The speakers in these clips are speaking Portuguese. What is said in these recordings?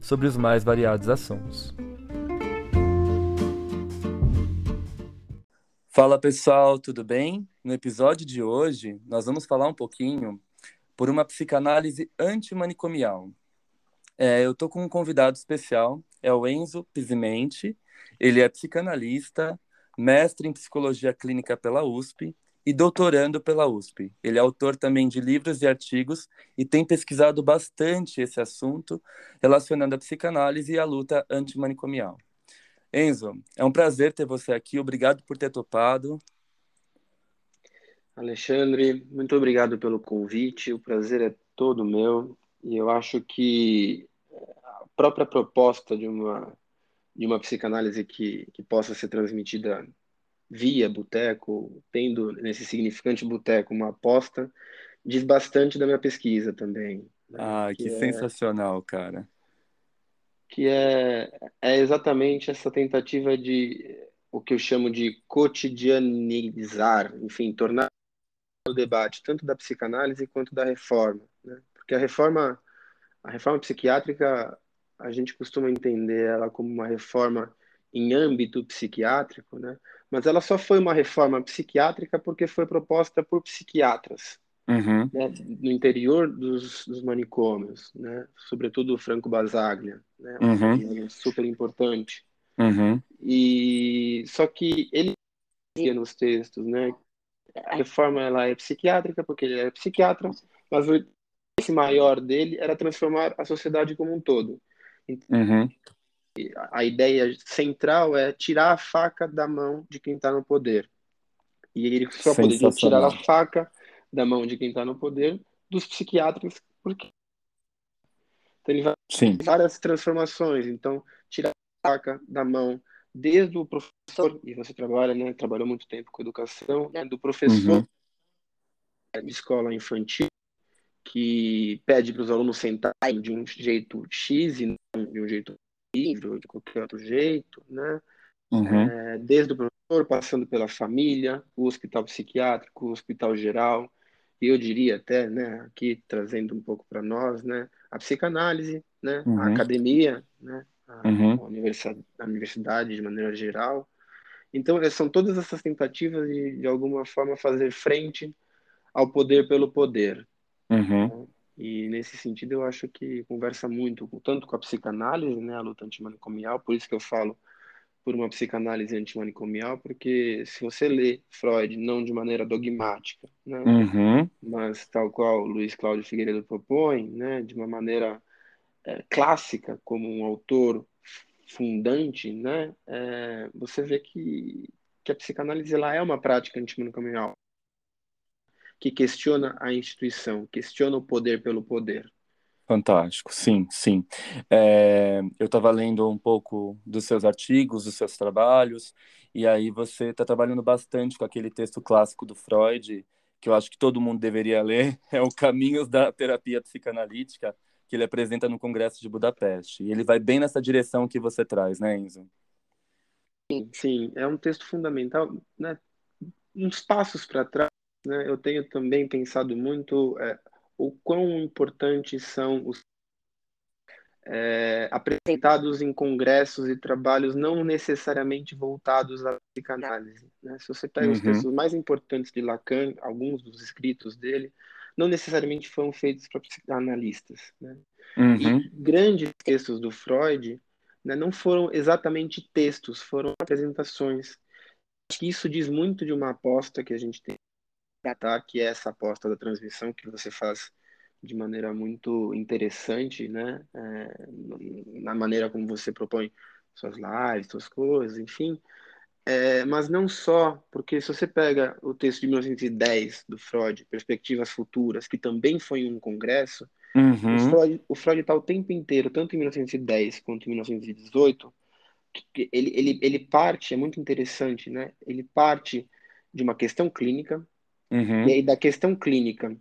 sobre os mais variados assuntos. Fala pessoal, tudo bem? No episódio de hoje, nós vamos falar um pouquinho por uma psicanálise antimanicomial. É, eu estou com um convidado especial, é o Enzo Pisimenti. Ele é psicanalista, mestre em psicologia clínica pela USP e doutorando pela USP. Ele é autor também de livros e artigos e tem pesquisado bastante esse assunto relacionando a psicanálise e a luta antimanicomial. Enzo, é um prazer ter você aqui. Obrigado por ter topado. Alexandre, muito obrigado pelo convite. O prazer é todo meu. E eu acho que a própria proposta de uma de uma psicanálise que, que possa ser transmitida via boteco, tendo nesse significante boteco uma aposta, diz bastante da minha pesquisa também. Né? Ah, que, que é, sensacional, cara. Que é, é exatamente essa tentativa de o que eu chamo de cotidianizar, enfim, tornar o debate tanto da psicanálise quanto da reforma, né? Porque a reforma, a reforma psiquiátrica, a gente costuma entender ela como uma reforma em âmbito psiquiátrico, né? Mas ela só foi uma reforma psiquiátrica porque foi proposta por psiquiatras uhum. né? no interior dos, dos, manicômios, né? sobretudo o Franco Basaglia, né? Uhum. super importante. Uhum. E só que ele dizia nos textos, né? A reforma ela é psiquiátrica porque ele é psiquiatra, mas o esse maior dele era transformar a sociedade como um todo. Então, a ideia central é tirar a faca da mão de quem está no poder. E ele só poderia tirar a faca da mão de quem está no poder dos psiquiatras, porque então ele vai Sim. várias transformações. Então, tirar a faca da mão desde o professor, e você trabalha, né, trabalhou muito tempo com educação, né, do professor uhum. de escola infantil, que pede para os alunos sentarem de um jeito X e não de um jeito livro, de qualquer outro jeito, né? Uhum. É, desde o professor, passando pela família, o hospital psiquiátrico, o hospital geral, e eu diria até, né, aqui trazendo um pouco para nós, né, a psicanálise, né, uhum. a academia, né, a, uhum. a, universidade, a, universidade, de maneira geral. Então, são todas essas tentativas de, de alguma forma, fazer frente ao poder pelo poder. Uhum. Né? E nesse sentido eu acho que conversa muito, tanto com a psicanálise, né, a luta antimanicomial, por isso que eu falo por uma psicanálise antimanicomial, porque se você lê Freud não de maneira dogmática, né, uhum. mas tal qual Luiz Cláudio Figueiredo propõe, né, de uma maneira é, clássica, como um autor fundante, né, é, você vê que, que a psicanálise ela é uma prática antimanicomial que questiona a instituição, questiona o poder pelo poder. Fantástico, sim, sim. É, eu estava lendo um pouco dos seus artigos, dos seus trabalhos, e aí você está trabalhando bastante com aquele texto clássico do Freud, que eu acho que todo mundo deveria ler, é o Caminhos da Terapia Psicanalítica, que ele apresenta no Congresso de Budapeste. E ele vai bem nessa direção que você traz, né, Enzo? Sim, sim. é um texto fundamental, né? uns passos para trás né, eu tenho também pensado muito é, o quão importantes são os é, apresentados em congressos e trabalhos não necessariamente voltados à psicanálise. Né? Se você pega uhum. os textos mais importantes de Lacan, alguns dos escritos dele, não necessariamente foram feitos para psicanalistas. Né? Uhum. E grandes textos do Freud né, não foram exatamente textos, foram apresentações. Acho que isso diz muito de uma aposta que a gente tem tá? que é essa aposta da transmissão que você faz de maneira muito interessante, né? É, na maneira como você propõe suas lives, suas coisas, enfim. É, mas não só, porque se você pega o texto de 1910 do Freud, Perspectivas Futuras, que também foi um congresso, Uhum. O Freud o Freud está o tempo inteiro, tanto em 1910 quanto em 1918, que ele, ele, ele parte, é muito interessante, né? Ele parte de uma questão clínica, Uhum. e aí da questão clínica,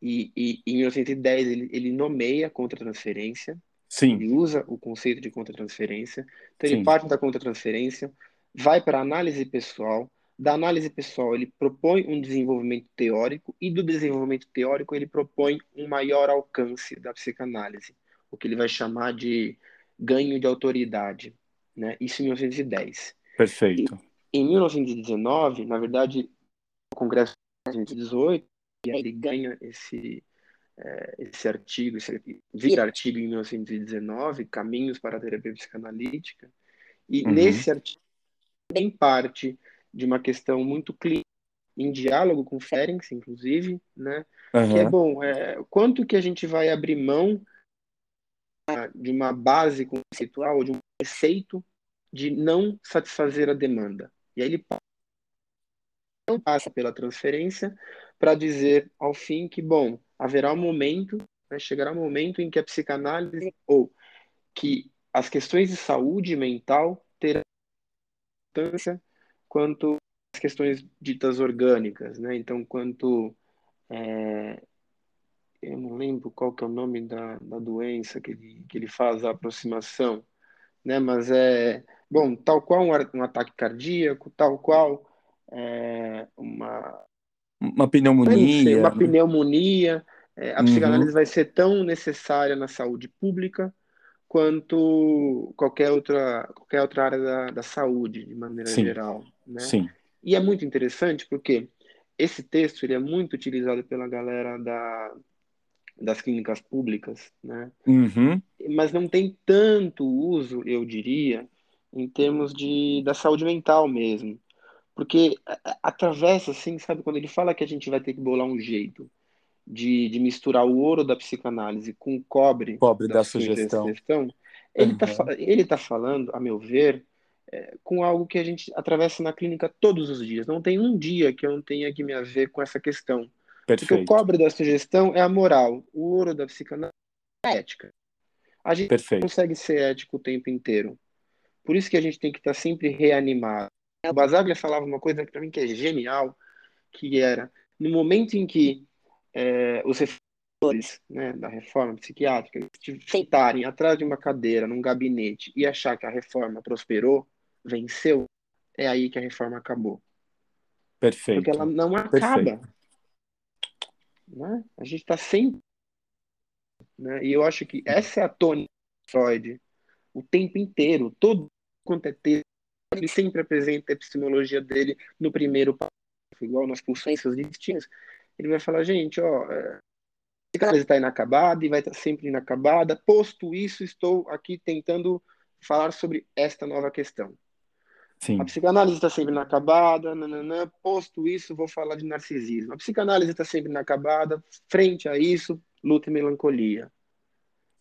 e, e em 1910 ele, ele nomeia contra-transferência, Sim, ele usa o conceito de contra-transferência, então ele sim, parte da contra-transferência, vai para a análise pessoal, da análise pessoal ele propõe um desenvolvimento teórico, e do desenvolvimento teórico ele propõe um maior alcance da psicanálise, o que ele vai chamar de ganho de autoridade, né? Isso em 1910. perfeito. Em 1919, na verdade, o Congresso de 1918, e aí ele ganha esse, é, esse artigo, esse, vira artigo em 1919, Caminhos para a Terapia Psicanalítica, e Uhum. nesse artigo tem parte de uma questão muito clínica, em diálogo com Ferenc, inclusive, né? Que é bom, é, quanto que a gente vai abrir mão de uma base conceitual, de um preceito de não satisfazer a demanda. E aí ele passa pela transferência para dizer ao fim que, bom, haverá um momento, né, chegará um momento em que a psicanálise ou que as questões de saúde mental terão importância quanto as questões ditas orgânicas, né? Então, quanto é, eu não lembro qual que é o nome da, da doença que ele, que ele faz a aproximação, né? Mas é bom, tal qual um, um ataque cardíaco, tal qual é, uma Uma sei, pneumonia, uma né? pneumonia. é, a Uhum. psicanálise vai ser tão necessária na saúde pública quanto qualquer outra, qualquer outra área da, da saúde, de maneira Sim, geral, né? sim. E é muito interessante porque esse texto ele é muito utilizado pela galera da, das clínicas públicas, né? Uhum. Mas não tem tanto uso, eu diria, em termos de, da saúde mental mesmo. Porque atravessa, assim, sabe, quando ele fala que a gente vai ter que bolar um jeito de, de misturar o ouro da psicanálise com o cobre Pobre da da sugestão. sugestão, ele está Aham, ele tá falando, a meu ver, é, com algo que a gente atravessa na clínica todos os dias. Não tem um dia que eu não tenha que me haver com essa questão. Porque o Perfeito, cobre da sugestão é a moral, o ouro da psicanálise é a ética. A gente não perfeito. consegue ser ético o tempo inteiro. Por isso que a gente tem que estar sempre reanimado. O Basaglia falava uma coisa para mim que é genial, que era no momento em que é, os reformadores né, da reforma psiquiátrica sentarem atrás de uma cadeira, num gabinete, e achar que a reforma prosperou, venceu, é aí que a reforma acabou. Porque ela Perfeito, não acaba. perfeito. Né? A gente está sempre. Né? E eu acho que essa é a tônica de Freud o tempo inteiro, todo quanto é texto, ele sempre apresenta a epistemologia dele no primeiro parágrafo, igual nas pulsões distintas. Ele vai falar, gente, ó, é, a psicanálise está inacabada e vai estar sempre inacabada. Posto isso, estou aqui tentando falar sobre esta nova questão. A Sim, psicanálise está sempre inacabada, nananã. posto isso, vou falar de narcisismo. A psicanálise está sempre inacabada, frente a isso, luta e melancolia.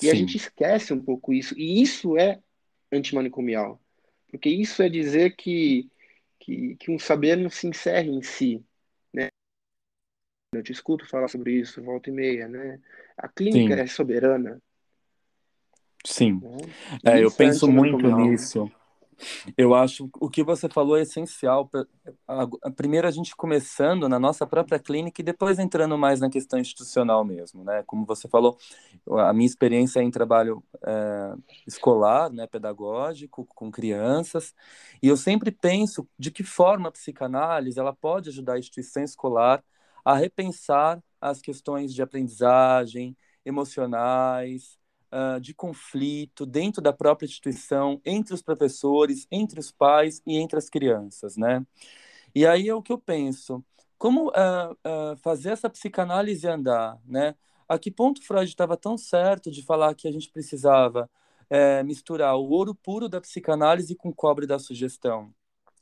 E a gente sim, esquece um pouco isso, e isso é antimanicomial, porque isso é dizer que, que, que um saber não se encerra em si, né? Eu te escuto falar sobre isso, volta e meia, né? A clínica sim, é soberana, sim. né? É, eu é penso muito nisso. Eu acho o que você falou é essencial. Primeiro a gente começando na nossa própria clínica e depois entrando mais na questão institucional mesmo, né? Como você falou, a minha experiência é em trabalho é, escolar, né, pedagógico, com crianças, e eu sempre penso de que forma a psicanálise ela pode ajudar a instituição escolar a repensar as questões de aprendizagem, emocionais, uh, de conflito dentro da própria instituição, entre os professores, entre os pais e entre as crianças, né? E aí é o que eu penso, como uh, uh, fazer essa psicanálise andar, né? A que ponto Freud estava tão certo de falar que a gente precisava é, misturar o ouro puro da psicanálise com o cobre da sugestão?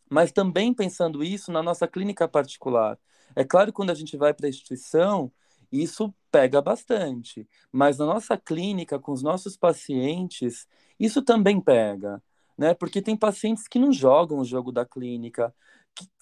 Mas também pensando isso na nossa clínica particular. É claro que quando a gente vai para a instituição, isso pega bastante, mas na nossa clínica, com os nossos pacientes, isso também pega, né? Porque tem pacientes que não jogam o jogo da clínica.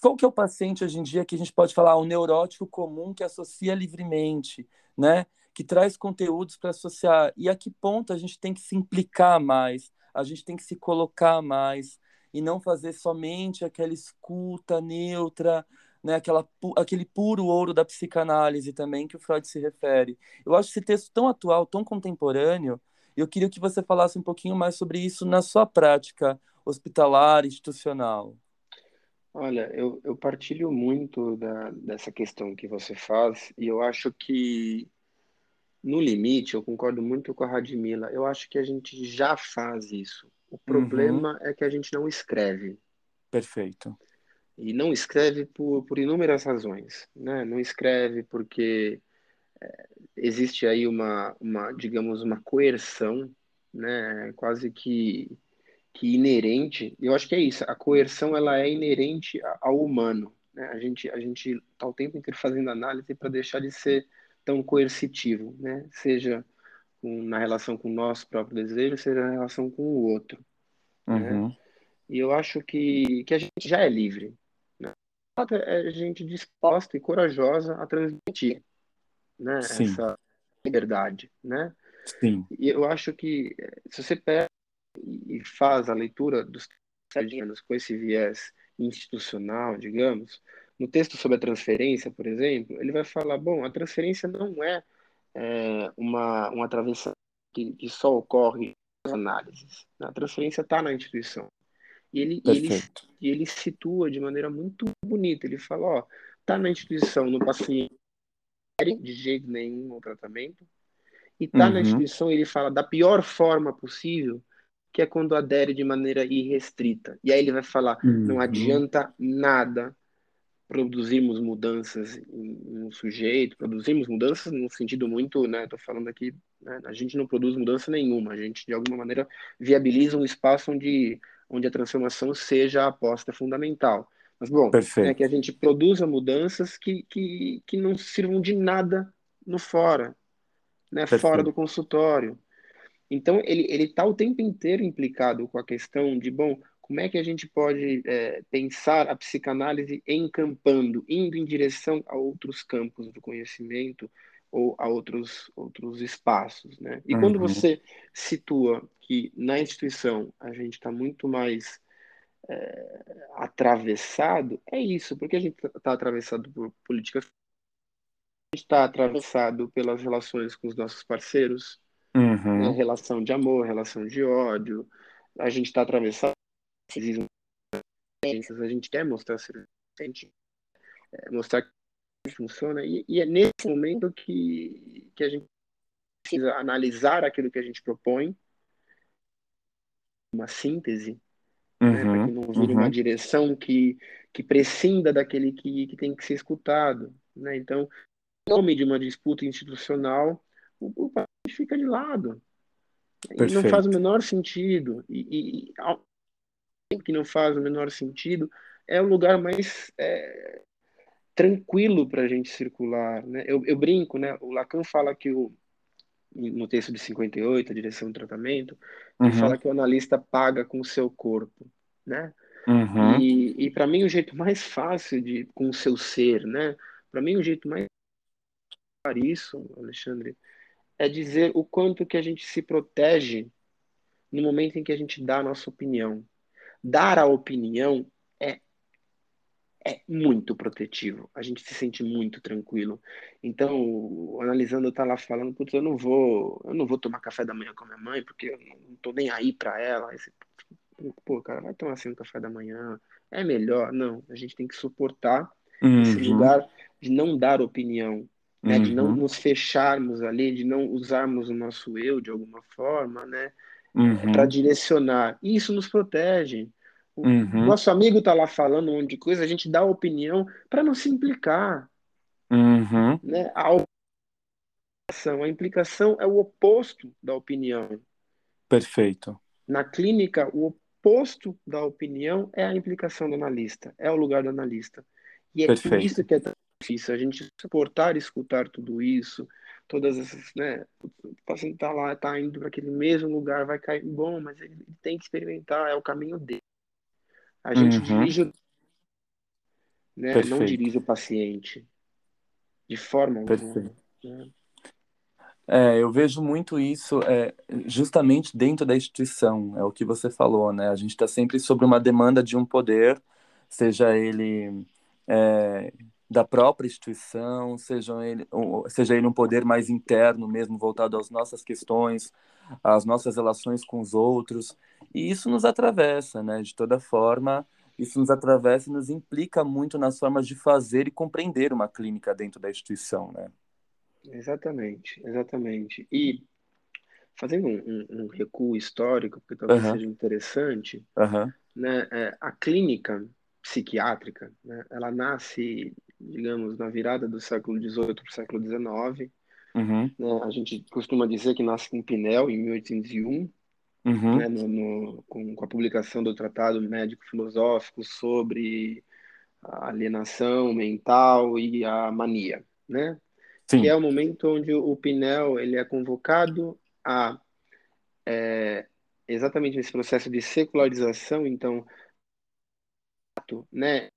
Qual que é o paciente hoje em dia que a gente pode falar, o neurótico comum que associa livremente, né? que traz conteúdos para associar e a que ponto a gente tem que se implicar mais, a gente tem que se colocar mais e não fazer somente aquela escuta neutra, né, aquela, aquele puro ouro da psicanálise também que o Freud se refere. Eu acho esse texto tão atual, tão contemporâneo, e eu queria que você falasse um pouquinho mais sobre isso na sua prática hospitalar, institucional. Olha, eu, eu partilho muito da, dessa questão que você faz, e eu acho que, no limite, eu concordo muito com a Radmila, eu acho que a gente já faz isso. O problema uhum. é que a gente não escreve. Perfeito. E não escreve por, por inúmeras razões. Né? Não escreve porque é, existe aí uma, uma, digamos, uma coerção, né? quase que, que inerente. Eu acho que é isso. A coerção ela é inerente ao humano. Né? A gente a gente está o tempo inteiro fazendo análise para deixar de ser tão coercitivo, né? Seja com, na relação com o nosso próprio desejo, seja na relação com o outro. Né? Uhum. Né? E eu acho que, que a gente já é livre é gente disposta e corajosa a transmitir né, essa liberdade, né? Sim. E eu acho que se você pega e faz a leitura dos sardinhos com esse viés institucional, digamos, no texto sobre a transferência, por exemplo, ele vai falar, bom, a transferência não é, é uma, uma travessa que, que só ocorre nas análises. A transferência está na instituição. E ele, ele, ele situa de maneira muito bonita. Ele fala, ó, tá na instituição, no paciente de jeito nenhum o tratamento, e tá uhum. na instituição, ele fala da pior forma possível, que é quando adere de maneira irrestrita. E aí ele vai falar, uhum. não adianta nada produzirmos mudanças um sujeito, produzimos mudanças no sentido muito, né, tô falando aqui, né, a gente não produz mudança nenhuma, a gente de alguma maneira viabiliza um espaço onde onde a transformação seja a aposta fundamental. Mas, bom, é que a gente produza mudanças que, que, que não sirvam de nada no fora, né? fora do consultório. Então, ele está o tempo inteiro implicado com a questão de, bom, como é que a gente pode é, pensar a psicanálise encampando, indo em direção a outros campos do conhecimento, ou a outros, outros espaços, né? E uhum. quando você situa que na instituição a gente está muito mais é, atravessado, é isso, porque a gente está atravessado por políticas, a gente está atravessado pelas relações com os nossos parceiros, uhum. né? relação de amor, relação de ódio, a gente está atravessado a gente quer mostrar é, mostrar funciona, e, e, é nesse momento que, que a gente precisa analisar aquilo que a gente propõe, uma síntese, uhum, né, para que não vire uhum. uma direção que, que prescinda daquele que, que tem que ser escutado. Né? Então, em nome de uma disputa institucional, o, o paciente fica de lado. E não faz o menor sentido. E, e, e que não faz o menor sentido, é o lugar mais é, tranquilo para a gente circular. Né? Eu, eu, brinco, né? o Lacan fala que o, no texto de 58, a direção do tratamento, uhum. fala que o analista paga com o seu corpo. Né? Uhum. E, e para mim o jeito mais fácil de com o seu ser, né? Para mim o jeito mais isso, Alexandre, é dizer o quanto que a gente se protege no momento em que a gente dá a nossa opinião. Dar a opinião é muito protetivo. A gente se sente muito tranquilo. Então, analisando tá lá falando, putz, eu não vou, eu não vou tomar café da manhã com a minha mãe, porque eu não tô nem aí para ela. Esse, pô, cara, vai tomar assim um café da manhã. É melhor. Não, a gente tem que suportar uhum. esse lugar de não dar opinião, né? Uhum. De não uhum. nos fecharmos ali, de não usarmos o nosso eu de alguma forma, né? Uhum. Para direcionar. E isso nos protege. Uhum. Nosso amigo está lá falando um monte de coisa, a gente dá opinião para não se implicar. Uhum. Né? A implicação, a implicação é o oposto da opinião. Perfeito. Na clínica, o oposto da opinião é a implicação do analista, é o lugar do analista. E é Perfeito. isso que é tão difícil, a gente suportar e escutar tudo isso, todas essas, né? O paciente está lá, está indo para aquele mesmo lugar, vai cair, bom, mas ele tem que experimentar, é o caminho dele. A gente uhum. dirige, né? não dirige o paciente de forma alguma. Né? É, eu vejo muito isso é, justamente dentro da instituição, é o que você falou, né? A gente está sempre sobre uma demanda de um poder, seja ele é, da própria instituição, seja ele, seja ele um poder mais interno mesmo, voltado às nossas questões, às nossas relações com os outros, e isso nos atravessa, né? De toda forma, isso nos atravessa e nos implica muito nas formas de fazer e compreender uma clínica dentro da instituição, né? Exatamente, exatamente. E fazendo um, um, um recuo histórico, porque talvez seja interessante, né, é, a clínica psiquiátrica, né, ela nasce, digamos, na virada do século XVIII para o século XIX. Uhum. Né, a gente costuma dizer que nasce com Pinel, em 1801, uhum. né, no, no, com, com, a publicação do Tratado Médico-Filosófico sobre a alienação mental e a mania, né? Sim. que é o momento onde o Pinel ele é convocado a é, exatamente nesse processo de secularização, então, né,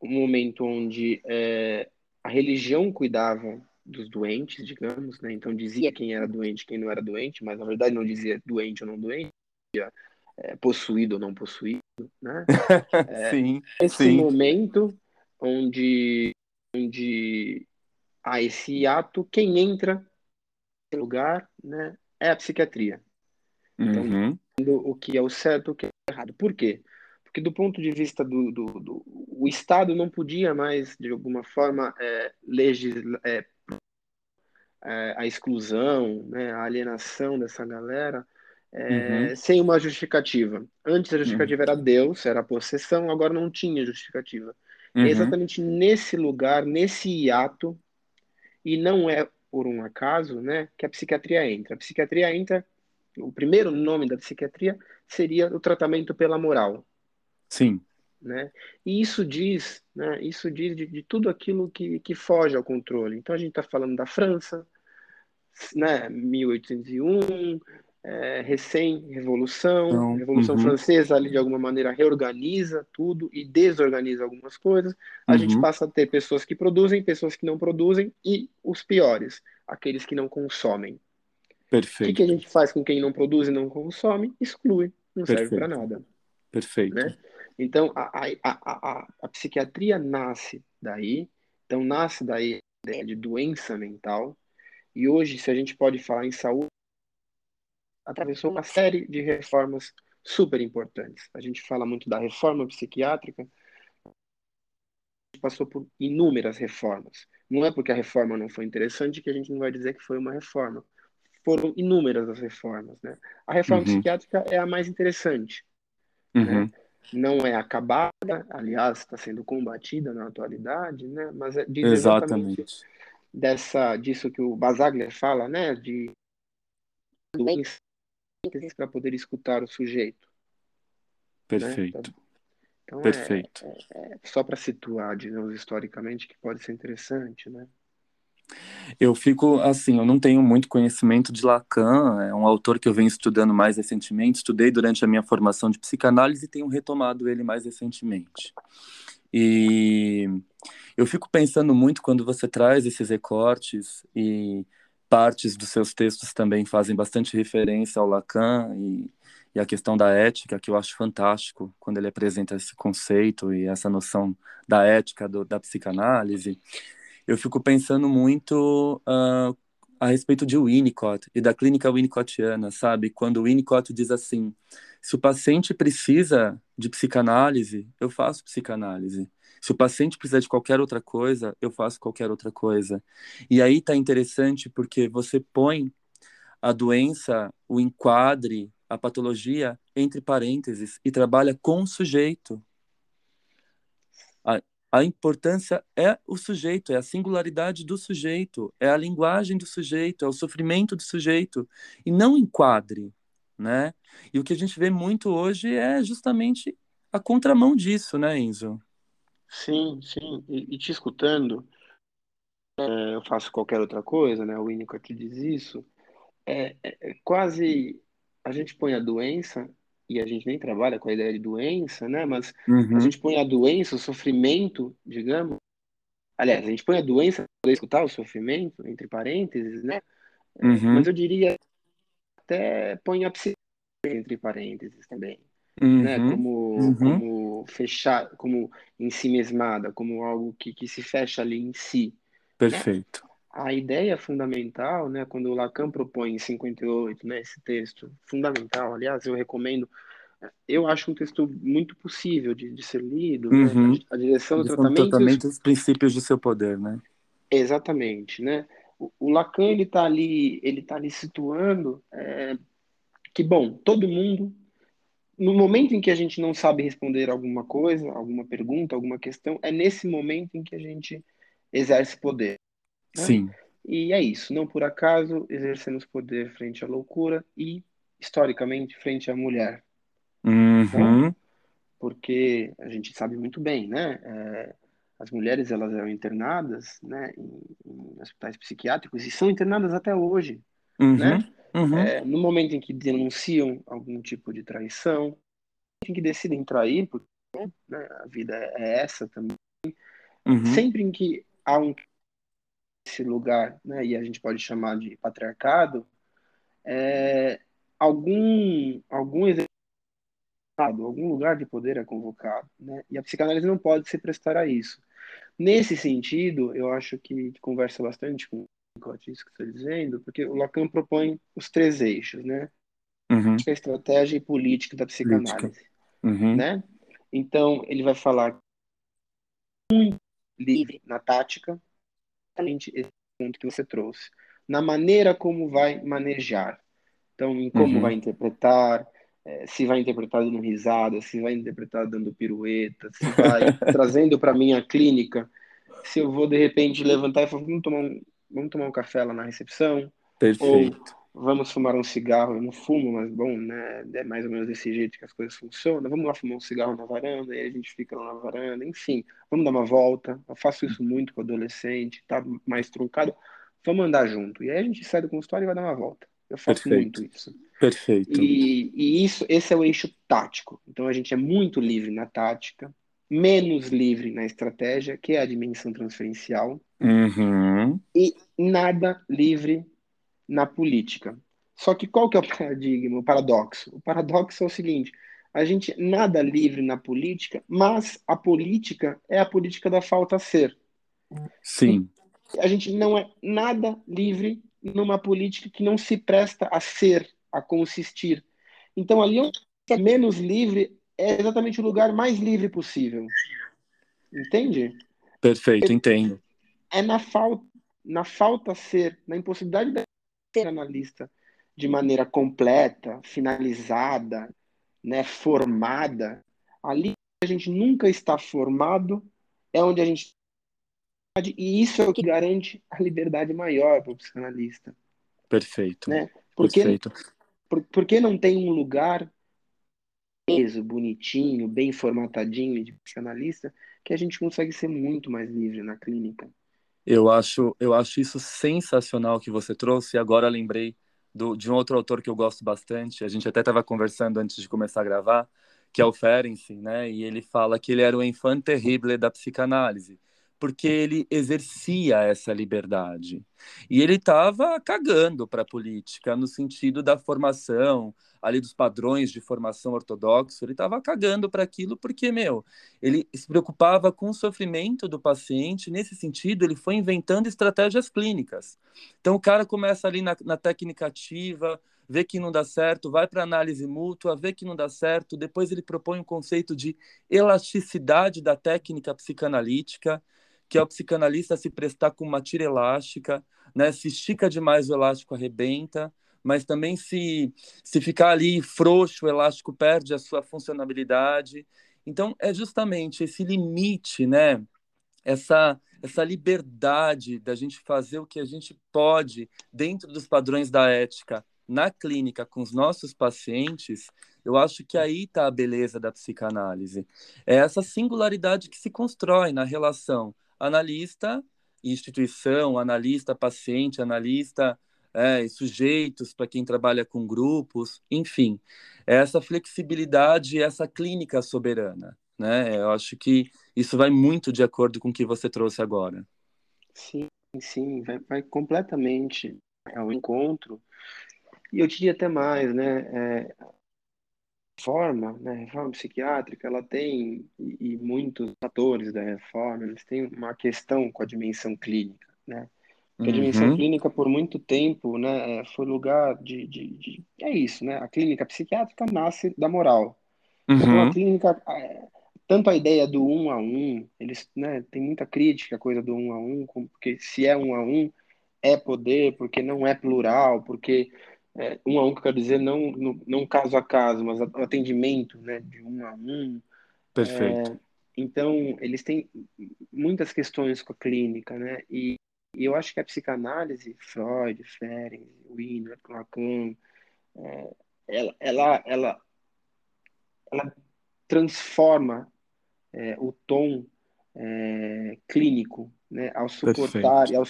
um momento onde é, a religião cuidava dos doentes, digamos, né? Então dizia quem era doente, quem não era doente, mas na verdade não dizia doente ou não doente, dizia é, possuído ou não possuído, né? É, sim. Esse sim. momento onde onde a esse ato, quem entra no lugar né, é a psiquiatria. Então, uhum. o que é o certo, o que é o errado. Por quê? Porque do ponto de vista do, do, do o Estado não podia mais, de alguma forma, é, legislar, é, é, a exclusão, né, a alienação dessa galera, é, uhum. sem uma justificativa. Antes a justificativa uhum. era Deus, era a possessão, agora não tinha justificativa. É uhum. É exatamente nesse lugar, nesse hiato, e não é por um acaso né, que a psiquiatria entra. A psiquiatria entra, o primeiro nome da psiquiatria seria o tratamento pela moral. Sim. Né? E isso diz, né, isso diz de, de tudo aquilo que, que foge ao controle. Então a gente está falando da França, né, 1801, é, recém-revolução, Revolução uhum. Francesa ali de alguma maneira reorganiza tudo e desorganiza algumas coisas. A uhum. gente passa a ter pessoas que produzem, pessoas que não produzem e os piores, aqueles que não consomem. Perfeito. O que, que a gente faz com quem não produz e não consome? Exclui, não Perfeito. serve para nada. Perfeito. Né? Então a, a, a, a, psiquiatria nasce daí, então nasce daí a ideia de doença mental. E hoje, se a gente pode falar em saúde atravessou uma série de reformas super importantes. A gente fala muito da reforma psiquiátrica, passou por inúmeras reformas. Não é porque a reforma não foi interessante que a gente não vai dizer que foi uma reforma. Foram inúmeras as reformas, né? A reforma uhum. psiquiátrica é a mais interessante. Né? Uhum. Né? Não é acabada, aliás, está sendo combatida na atualidade, né? Mas é, diz exatamente, exatamente dessa, disso que o Basaglia fala, né? De para poder escutar o sujeito. Perfeito. Né? Então, Perfeito. É, é, é só para situar, digamos, historicamente, que pode ser interessante, né? Eu fico assim, eu não tenho muito conhecimento de Lacan, é um autor que eu venho estudando mais recentemente, estudei durante a minha formação de psicanálise e tenho retomado ele mais recentemente. E eu fico pensando muito quando você traz esses recortes e partes dos seus textos também fazem bastante referência ao Lacan e, e a questão da ética, que eu acho fantástico quando ele apresenta esse conceito e essa noção da ética do, da psicanálise. Eu fico pensando muito uh, a respeito de Winnicott e da clínica winnicottiana, sabe? Quando Winnicott diz assim: se o paciente precisa de psicanálise, eu faço psicanálise. Se o paciente precisar de qualquer outra coisa, eu faço qualquer outra coisa. E aí tá interessante porque você põe a doença, o enquadre, a patologia entre parênteses e trabalha com o sujeito. A, importância é o sujeito, é a singularidade do sujeito, é a linguagem do sujeito, é o sofrimento do sujeito, e não enquadre, né? E o que a gente vê muito hoje é justamente a contramão disso, né, Enzo? Sim, sim. E, e te escutando, é, eu faço qualquer outra coisa, né? O Winnicott diz isso. É, é, é quase a gente põe a doença e a gente nem trabalha com a ideia de doença, né? Mas uhum. a gente põe a doença, o sofrimento, digamos. Aliás, a gente põe a doença para escutar o sofrimento, entre parênteses, né? Uhum. Mas eu diria até põe a psiquiatria entre parênteses também. Uhum. Né? Como, uhum. como fechar, como em si mesmada, como algo que, que se fecha ali em si. Perfeito. A ideia fundamental, né, quando o Lacan propõe em 58, né, esse texto fundamental, aliás, eu recomendo eu acho um texto muito possível de, de ser lido, né? uhum. né? a direção do tratamento, do tratamento os princípios do seu poder, né? Exatamente, né? O, o Lacan ele está ali, ele tá ali situando é, que bom, todo mundo no momento em que a gente não sabe responder alguma coisa, alguma pergunta, alguma questão, é nesse momento em que a gente exerce poder. Né? Sim. E é isso. Não por acaso exercemos poder frente à loucura e historicamente frente à mulher. Uhum. Né? Porque a gente sabe muito bem, né? É, as mulheres elas eram internadas, né, em, em, hospitais psiquiátricos e são internadas até hoje, uhum. né? Uhum. É, no momento em que denunciam algum tipo de traição, em que decidem trair, porque né, a vida é essa também. Uhum. Sempre em que há um esse lugar, né, e a gente pode chamar de patriarcado, é, algum algum algum lugar de poder é convocado, né? E a psicanálise não pode se prestar a isso. Nesse sentido, eu acho que conversa bastante com o que está dizendo, porque o Lacan propõe os três eixos, né? Uhum. A estratégia e política da psicanálise, uhum. né? Então, ele vai falar muito livre na tática, exatamente esse ponto que você trouxe, na maneira como vai manejar. Então, em como uhum. vai interpretar, é, se vai interpretar dando risada, se vai interpretar dando pirueta, se vai trazendo para minha clínica, se eu vou de repente levantar e falar, vamos tomar um, vamos tomar um café lá na recepção, Perfeito. ou vamos fumar um cigarro, eu não fumo, mas bom, né, é mais ou menos desse jeito que as coisas funcionam, vamos lá fumar um cigarro na varanda, e aí a gente fica lá na varanda, enfim, vamos dar uma volta, eu faço isso muito com adolescente, tá mais truncado, vamos andar junto, e aí a gente sai do consultório e vai dar uma volta, eu faço Perfeito. muito isso. Perfeito. E, e, isso, esse é o eixo tático. Então a gente é muito livre na tática, menos livre na estratégia, que é a dimensão transferencial, uhum. e nada livre na política. Só que qual que é o paradigma, o paradoxo? O paradoxo é o seguinte: a gente nada livre na política, mas a política é a política da falta ser. Sim. A gente não é nada livre numa política que não se presta a ser a consistir. Então, ali onde é menos livre é exatamente o lugar mais livre possível. Entende? Perfeito, entendo. É na falta, na falta ser, na impossibilidade de ser analista de maneira completa, finalizada, né, formada. Ali a gente nunca está formado, é onde a gente e isso é o que garante a liberdade maior para o psicanalista. Perfeito. Né? Porque Perfeito. Por, por que não tem um lugar peso, bonitinho, bem formatadinho de psicanalista, que a gente consegue ser muito mais livre na clínica? Eu acho, eu acho isso sensacional que você trouxe. E agora lembrei do, de um outro autor que eu gosto bastante. A gente até estava conversando antes de começar a gravar, que é o Ferenczi, né? E ele fala que ele era o enfant terrible da psicanálise porque ele exercia essa liberdade. E ele estava cagando para a política, no sentido da formação, ali dos padrões de formação ortodoxo, ele estava cagando para aquilo porque, meu, ele se preocupava com o sofrimento do paciente, nesse sentido, ele foi inventando estratégias clínicas. Então, o cara começa ali na, na técnica ativa, vê que não dá certo, vai para análise mútua, vê que não dá certo, depois ele propõe um conceito de elasticidade da técnica psicanalítica, que é o psicanalista se prestar com uma tira elástica, né? Se estica demais o elástico arrebenta, mas também se se ficar ali frouxo, o elástico perde a sua funcionalidade. Então é justamente esse limite, né? Essa essa liberdade da gente fazer o que a gente pode dentro dos padrões da ética na clínica com os nossos pacientes, eu acho que aí está a beleza da psicanálise. É essa singularidade que se constrói na relação analista instituição, analista paciente, analista é, sujeitos para quem trabalha com grupos, enfim, essa flexibilidade, essa clínica soberana, né? Eu acho que isso vai muito de acordo com o que você trouxe agora. Sim, sim, vai, vai completamente é um encontro. E eu diria até mais, né? É, reforma, né, reforma psiquiátrica, ela tem, e, e, muitos atores da reforma, eles têm uma questão com a dimensão clínica, né? Uhum. a dimensão clínica, por muito tempo, né, é, foi lugar de, de, de, É isso, né? A clínica psiquiátrica nasce da moral. Uhum. Então, a clínica... Tanto a ideia do um a um, eles, né, tem muita crítica a coisa do um a um, porque se é um a um, é poder, porque não é plural, porque é, um a um, que eu quero dizer, não, não, não caso a caso, mas atendimento né, de um a um. Perfeito. É, então, eles têm muitas questões com a clínica, né? E, e eu acho que a psicanálise, Freud, Ferenc, Wiener, Lacan, é, ela, ela, ela, ela transforma é, o tom é, clínico, né? Ao suportar, ao,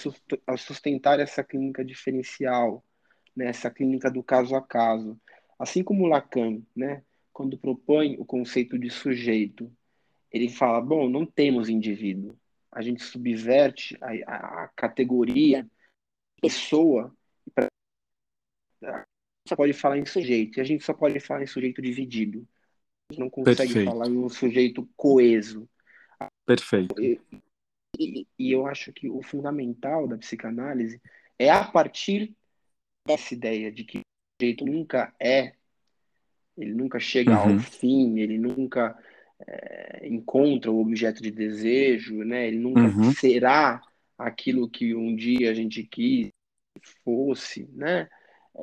ao sustentar essa clínica diferencial, nessa clínica do caso a caso. Assim como Lacan, né, quando propõe o conceito de sujeito, ele fala: bom, não temos indivíduo, a gente subverte a, a, a categoria pessoa. Pra, só pode falar em sujeito, e a gente só pode falar em sujeito dividido. A gente não consegue Perfeito. falar em um sujeito coeso. Perfeito. E, e, e eu acho que o fundamental da psicanálise é a partir essa ideia de que o jeito nunca é, ele nunca chega uhum. ao fim, ele nunca é, encontra o objeto de desejo, né? Ele nunca uhum. será aquilo que um dia a gente quis fosse, né?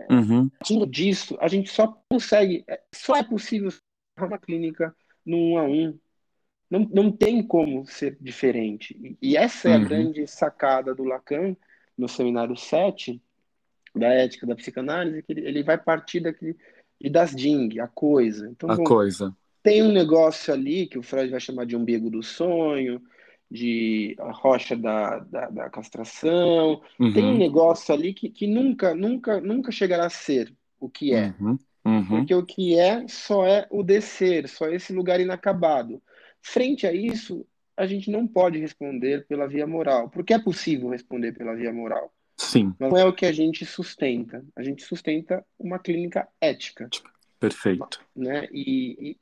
Uhum. disso, a gente só consegue, é, só é possível uma clínica no um a um. Não, não tem como ser diferente. E essa é a uhum. grande sacada do Lacan no seminário 7, da ética da psicanálise, que ele, ele vai partir daquele, de das Ding, a coisa. Então, a bom, coisa. Tem um negócio ali que o Freud vai chamar de umbigo do sonho, de a rocha da, da, da castração. Uhum. Tem um negócio ali que, que nunca, nunca, nunca chegará a ser o que é. Uhum. Uhum. Porque o que é só é o descer, só esse lugar inacabado. Frente a isso, a gente não pode responder pela via moral, porque é possível responder pela via moral. Sim. Não é o que a gente sustenta. A gente sustenta uma clínica ética. Perfeito. Né? E,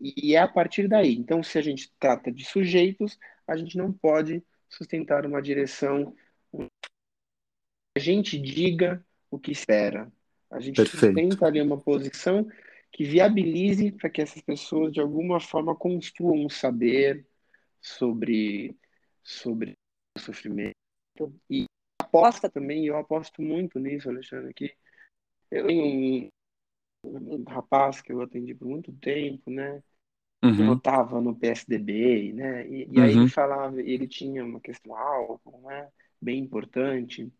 e, e, é a partir daí. Então, se a gente trata de sujeitos, a gente não pode sustentar uma direção. A gente diga o que espera. A gente Perfeito. sustenta ali uma posição que viabilize para que essas pessoas, de alguma forma, construam um saber sobre, sobre o sofrimento e aposta também, eu aposto muito nisso, Alexandre, que eu tenho um, rapaz que eu atendi por muito tempo, né? Uhum. Votava no PSDB, né? E, e aí uhum. ele falava, ele tinha uma questão álcool, né? Bem importante.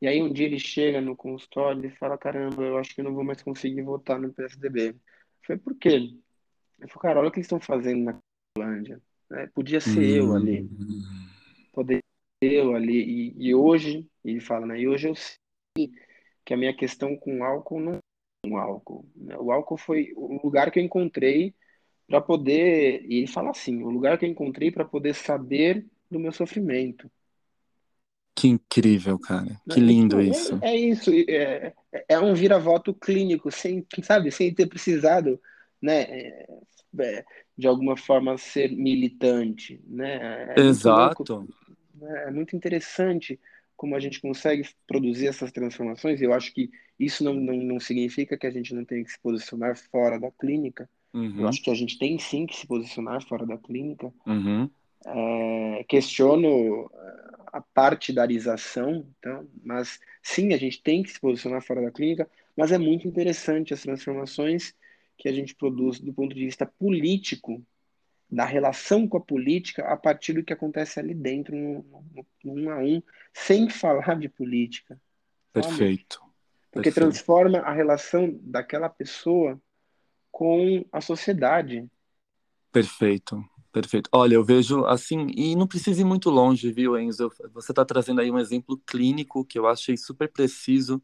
E aí um dia ele chega no consultório e fala, caramba, eu acho que eu não vou mais conseguir votar no PSDB. Eu falei, por quê? Ele falou, cara, olha o que eles estão fazendo na Colândia. Né? Podia ser uhum. eu ali. Hum. Poder eu ali, e, e hoje, ele fala, né? E hoje eu sei que a minha questão com álcool não é o álcool. Né? O álcool foi o lugar que eu encontrei para poder, e ele fala assim, o lugar que eu encontrei para poder saber do meu sofrimento. Que incrível, cara. Que né? lindo então, isso. É, é isso. É, é um vira-voto clínico, sem, sabe, sem ter precisado, né, é, é de alguma forma ser militante, né? É Exato. Né? É muito interessante como a gente consegue produzir essas transformações. Eu acho que isso não, não, não significa que a gente não tenha que se posicionar fora da clínica. Uhum. Eu acho que a gente tem sim que se posicionar fora da clínica. Uhum. É, questiono a partidarização, então, mas sim, a gente tem que se posicionar fora da clínica, mas é muito interessante as transformações que a gente produz do ponto de vista político da relação com a política a partir do que acontece ali dentro, no, no, no um a um, sem falar de política. Perfeito. Sabe? Porque Perfeito. transforma a relação daquela pessoa com a sociedade. Perfeito. Perfeito. Olha, eu vejo assim, e não precisa ir muito longe, viu, Enzo? Você está trazendo aí um exemplo clínico que eu achei super preciso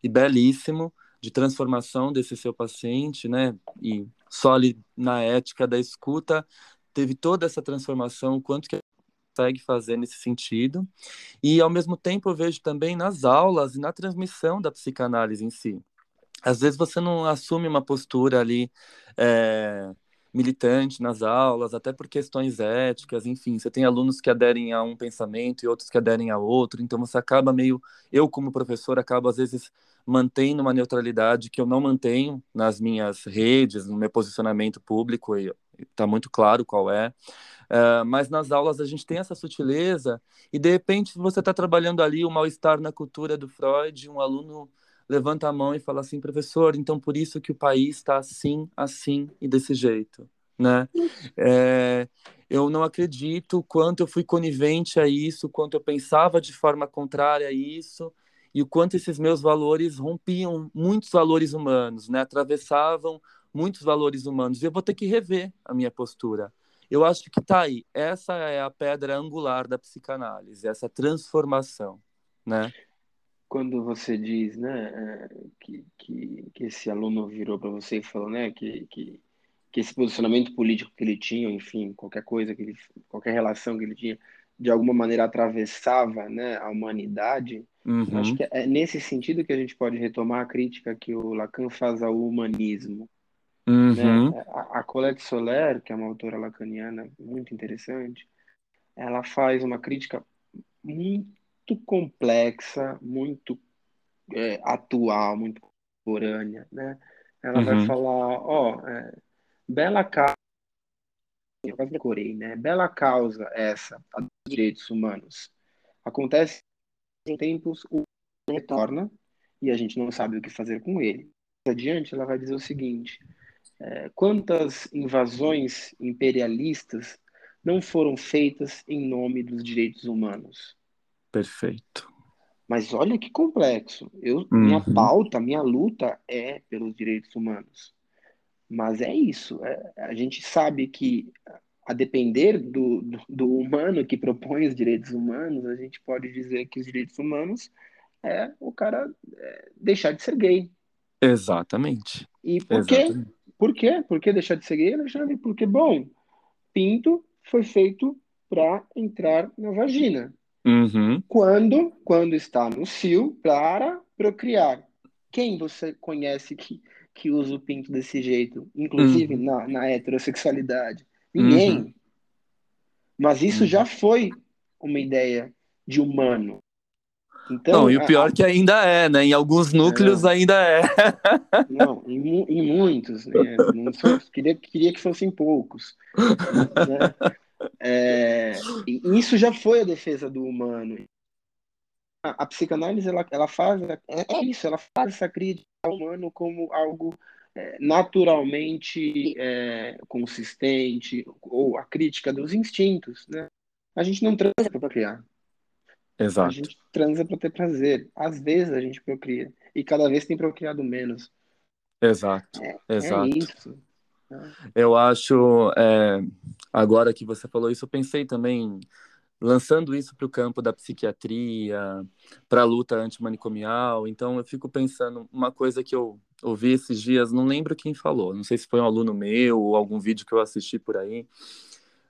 e belíssimo de transformação desse seu paciente, né? E só ali na ética da escuta teve toda essa transformação, quanto que consegue fazer nesse sentido. E, ao mesmo tempo, eu vejo também nas aulas e na transmissão da psicanálise em si. Às vezes você não assume uma postura ali. É militante nas aulas, até por questões éticas, enfim, você tem alunos que aderem a um pensamento e outros que aderem a outro, então você acaba meio, eu como professor acabo às vezes mantendo uma neutralidade que eu não mantenho nas minhas redes, no meu posicionamento público, e está muito claro qual é, uh, mas nas aulas a gente tem essa sutileza e de repente você está trabalhando ali o mal-estar na cultura do Freud, um aluno levanta a mão e fala assim, professor, então por isso que o país está assim, assim e desse jeito, né? É, eu não acredito quanto eu fui conivente a isso, quanto eu pensava de forma contrária a isso e o quanto esses meus valores rompiam muitos valores humanos, né? Atravessavam muitos valores humanos. E eu vou ter que rever a minha postura. Eu acho que tá aí. Essa é a pedra angular da psicanálise, essa transformação, né? quando você diz, né, é, que, que, que esse aluno virou para você e falou, né, que, que, que esse posicionamento político que ele tinha, enfim, qualquer coisa que ele, qualquer relação que ele tinha, de alguma maneira atravessava, né, a humanidade, uhum. acho que é nesse sentido que a gente pode retomar a crítica que o Lacan faz ao humanismo. Uhum. Né? A, a Colette Soler, que é uma autora lacaniana muito interessante, ela faz uma crítica muito complexa, muito é, atual, muito contemporânea, né? Ela uhum. vai falar, ó, é, bela causa, eu quase decorei, né? Bela causa essa, a dos direitos humanos. Acontece em tempos, o retorna e a gente não sabe o que fazer com ele. Adiante, ela vai dizer o seguinte: é, quantas invasões imperialistas não foram feitas em nome dos direitos humanos? Perfeito. Mas olha que complexo. Eu, uhum. Minha pauta, minha luta é pelos direitos humanos. Mas é isso. É, a gente sabe que, a depender do, do, do, humano que propõe os direitos humanos, a gente pode dizer que os direitos humanos é o cara é, deixar de ser gay. Exatamente. E por Exatamente. quê? Por quê? Por que deixar de ser gay, Alexandre? Porque, bom, pinto foi feito para entrar na vagina. Uhum. Quando, quando está no cio para procriar. Quem você conhece que, que usa o pinto desse jeito? Inclusive uhum. na, na heterossexualidade? Ninguém. Uhum. Mas isso já foi uma ideia de humano. Então, não, e o pior a, é que ainda é, né? Em alguns núcleos é, ainda é. Não, em, em muitos, né? Sou, queria, queria que fossem poucos. Né? É, isso já foi a defesa do humano. A, a psicanálise ela, ela faz é, é, isso, ela faz essa crítica ao humano como algo naturalmente é, consistente ou a crítica dos instintos, né? A gente não transa para criar. Exato. A gente transa para ter prazer. Às vezes a gente procria e cada vez tem procriado menos. Exato. É, Exato. é isso. Eu acho, é, agora que você falou isso, eu pensei também, lançando isso para o campo da psiquiatria, para a luta antimanicomial. Então, eu fico pensando, uma coisa que eu ouvi esses dias, não lembro quem falou, não sei se foi um aluno meu ou algum vídeo que eu assisti por aí,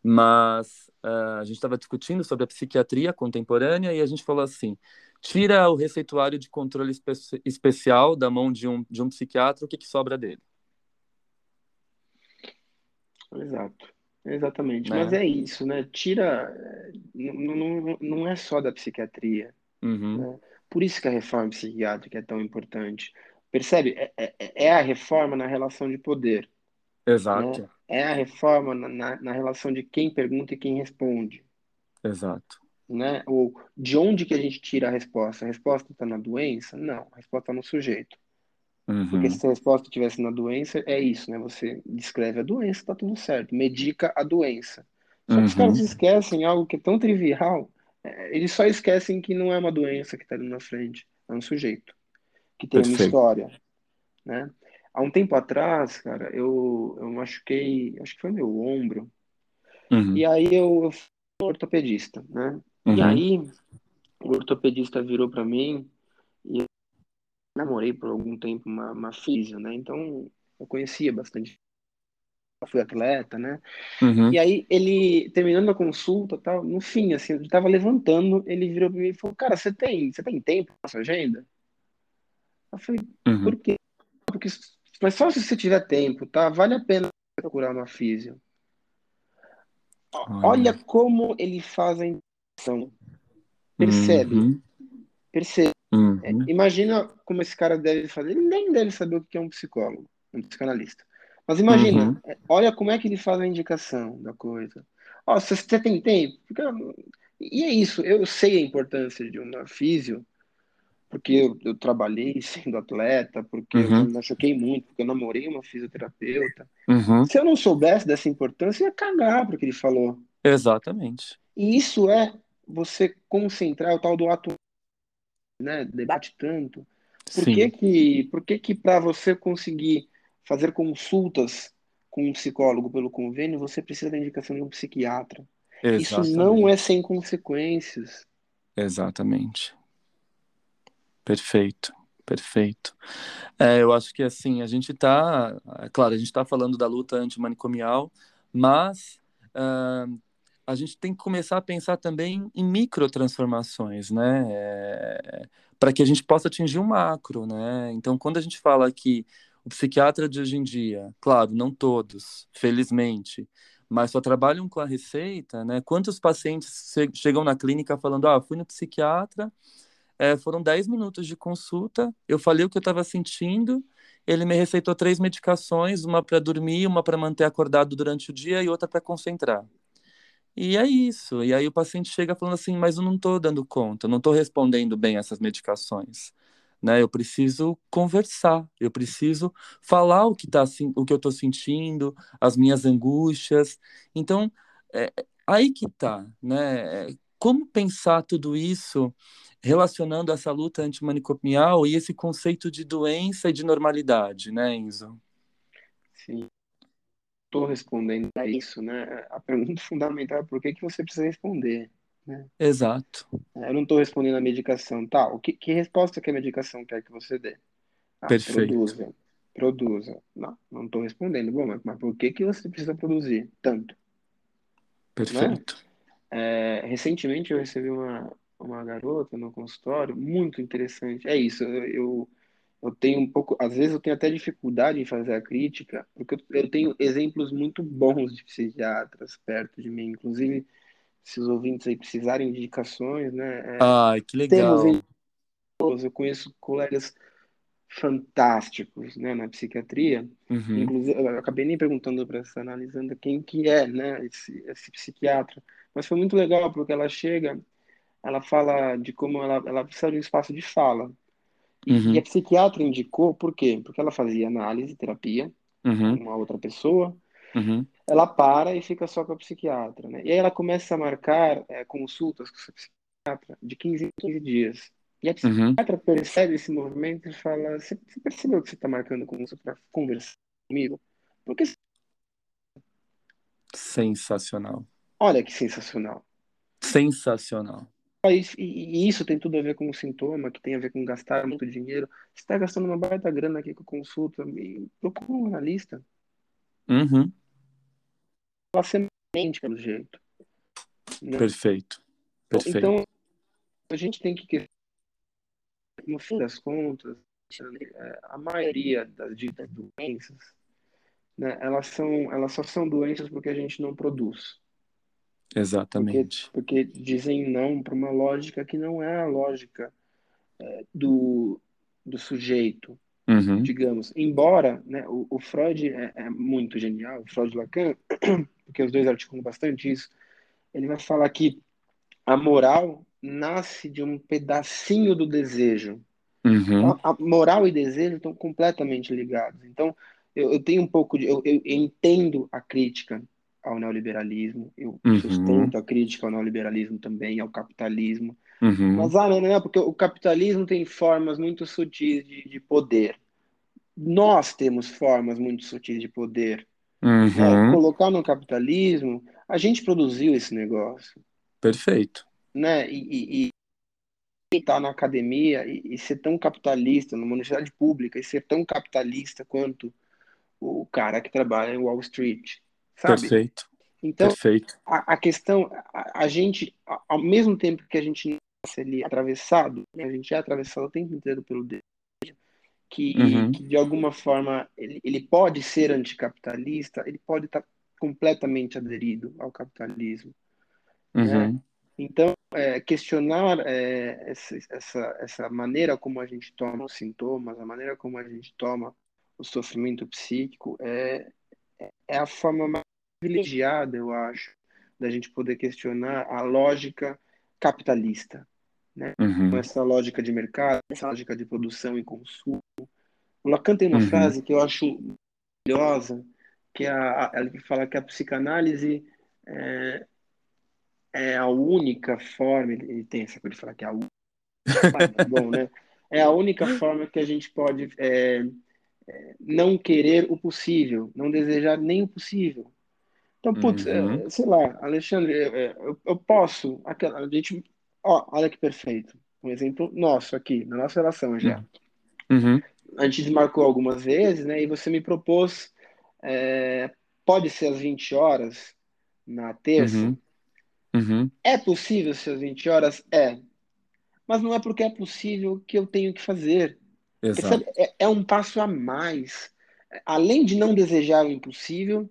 mas uh, a gente estava discutindo sobre a psiquiatria contemporânea e a gente falou assim: tira o receituário de controle espe especial da mão de um, de um psiquiatra, o que, que sobra dele? Exato. Exatamente. Né? Mas é isso, né? Tira. Não, não, é só da psiquiatria. Uhum. Né? Por isso que a reforma psiquiátrica é tão importante. Percebe? É, é, é a reforma na relação de poder. Exato. Né? É a reforma na, na, na, relação de quem pergunta e quem responde. Exato. Né? Ou de onde que a gente tira a resposta? A resposta está na doença? Não, a resposta está no sujeito. Uhum. Porque se a resposta tivesse na doença, é isso, né? Você descreve a doença, tá tudo certo. Medica a doença. Só que os caras uhum. esquecem algo que é tão trivial. É, eles só esquecem que não é uma doença que está ali na frente. É um sujeito que tem Perfeito. uma história, né? Há um tempo atrás, cara, eu, eu machuquei, acho que foi meu ombro. Uhum. E aí eu, eu fui um ortopedista, né? E uhum. aí o ortopedista virou para mim e namorei por algum tempo uma, uma físio, né? Então eu conhecia bastante. Fui atleta, né? Uhum. E aí ele, terminando a consulta tal, no fim, assim, ele tava levantando, ele virou para mim e falou, cara, você tem, você tem tempo na sua agenda? Eu falei, Uhum. por quê? Porque, mas só se você tiver tempo, tá? Vale a pena procurar uma físio. Olha. Olha como ele faz a intenção. Percebe? Uhum. Percebe. Uhum. É, imagina como esse cara deve fazer. Ele nem deve saber o que é um psicólogo, um psicanalista. Mas imagina, Uhum. olha como é que ele faz a indicação da coisa. Ó, se você tem tempo, fica... e é isso. Eu sei a importância de uma físio, porque eu, eu trabalhei sendo atleta, porque eu Uhum. me machuquei muito, porque eu namorei uma fisioterapeuta. Uhum. Se eu não soubesse dessa importância, eu ia cagar porque ele falou. Exatamente. E isso é você concentrar o tal do ato, né? Debate tanto. Por Sim. que que, por que que para você conseguir fazer consultas com um psicólogo pelo convênio, você precisa da indicação de um psiquiatra? Isso não Exatamente. é sem consequências. Exatamente. Perfeito, perfeito. É, eu acho que assim, a gente está, é claro, a gente está falando da luta antimanicomial, mas ah, a gente tem que começar a pensar também em microtransformações, né? É, para que a gente possa atingir um macro, né? Então, quando a gente fala que psiquiatra de hoje em dia, claro, não todos, felizmente, mas só trabalham com a receita, né? Quantos pacientes che- chegam na clínica falando, ah, fui no psiquiatra, é, foram 10 minutos de consulta, eu falei o que eu estava sentindo, ele me receitou três medicações, uma para dormir, uma para manter acordado durante o dia e outra para concentrar. E é isso. E aí o paciente chega falando assim, mas eu não estou dando conta, não estou respondendo bem essas medicações. Né? Eu preciso conversar, eu preciso falar o que tá, o que eu estou sentindo, as minhas angústias. Então, é, aí que tá, né? Como pensar tudo isso relacionando essa luta antimanicomial e esse conceito de doença e de normalidade, né, Enzo? Sim, estou respondendo a isso, né? A pergunta fundamental é por que que você precisa responder, né? Exato. Eu não estou respondendo a medicação, tá? O que, que resposta que a medicação quer que você dê? Ah, Perfeito. produza, produza. Não, não estou respondendo. Bom, mas, mas por que que você precisa produzir tanto, né? Perfeito. É, recentemente eu recebi uma, uma garota no consultório, muito interessante. É isso, eu, eu, eu tenho um pouco, às vezes eu tenho até dificuldade em fazer a crítica, porque eu, eu tenho exemplos muito bons de psiquiatras perto de mim. Inclusive, se os ouvintes aí precisarem de indicações, né? Ai, que temos legal. eu conheço colegas fantásticos, né, na psiquiatria. Uhum, Inclusive, eu acabei nem perguntando para essa analisando quem que é, né, esse, esse psiquiatra. Mas foi muito legal porque ela chega, ela fala de como ela, ela precisa de um espaço de fala. E, e a uhum, psiquiatra indicou, por quê? Porque ela fazia análise, terapia com uhum, uma outra pessoa. Uhum, Ela para e fica só com a psiquiatra, né? E aí ela começa a marcar é, consultas com essa psiquiatra de 15 em 15 dias. E a uhum. psiquiatra percebe esse movimento e fala: Você percebeu que você está marcando consulta para conversar comigo? Porque Sensacional. olha que sensacional. Sensacional. E, isso tem tudo a ver com um sintoma, que tem a ver com gastar muito dinheiro. Você está gastando uma baita grana aqui com consulta, procura um analista. Uhum, Ela semente pelo jeito. né? perfeito. Perfeito. Então, a gente tem que, no fim das contas, a maioria das ditas doenças, né, elas são, elas só são doenças porque a gente não produz. Porque, Exatamente. porque dizem não para uma lógica que não é a lógica é, do, do sujeito, Uhum, digamos. Embora né, o, o Freud é, é muito genial, o Freud e Lacan, porque os dois articulam bastante isso, ele vai falar que a moral nasce de um pedacinho do desejo. uhum, Então, a moral e desejo estão completamente ligados. Então, eu, eu tenho um pouco de. Eu, eu entendo a crítica ao neoliberalismo, eu uhum, sustento a crítica ao neoliberalismo também, ao capitalismo. Uhum, Mas, ah, não, não é, porque o capitalismo tem formas muito sutis de, de poder. Nós temos formas muito sutis de poder. Uhum. Colocar no capitalismo, a gente produziu esse negócio. Perfeito. Né? E, e, estar na academia e, e, ser tão capitalista, numa universidade pública, e ser tão capitalista quanto o cara que trabalha em Wall Street, sabe? Perfeito. Então, Perfeito. A, a questão, a, a gente, ao mesmo tempo que a gente ali atravessado, né, a gente é atravessado o tempo inteiro pelo desejo, que, Uhum. que de alguma forma ele, ele pode ser anticapitalista, ele pode estar completamente aderido ao capitalismo. Né? Uhum. Então, é, questionar é, essa, essa, essa maneira como a gente toma os sintomas, a maneira como a gente toma o sofrimento psíquico, é, é a forma mais privilegiada, eu acho, da gente poder questionar a lógica capitalista, né? Uhum. Essa lógica de mercado, essa lógica de produção e consumo. O Lacan tem uma Uhum. frase que eu acho maravilhosa, que é a, ela fala que a psicanálise é, é a única forma, ele, tem essa coisa de falar que é a única, é bom, né? É a única forma que a gente pode é, é, não querer o possível, não desejar nem o possível. Então, putz, Uhum. é, sei lá, Alexandre, é, eu, eu posso, aquela, a gente, ó, olha que perfeito, um exemplo nosso aqui, na nossa relação já. Uhum. A gente desmarcou algumas vezes, né, e você me propôs, é, pode ser às 20 horas, na terça, Uhum. Uhum. é possível ser às 20 horas? É. Mas não é porque é possível que eu tenho que fazer. Exato. É, é um passo a mais. Além de não desejar o impossível,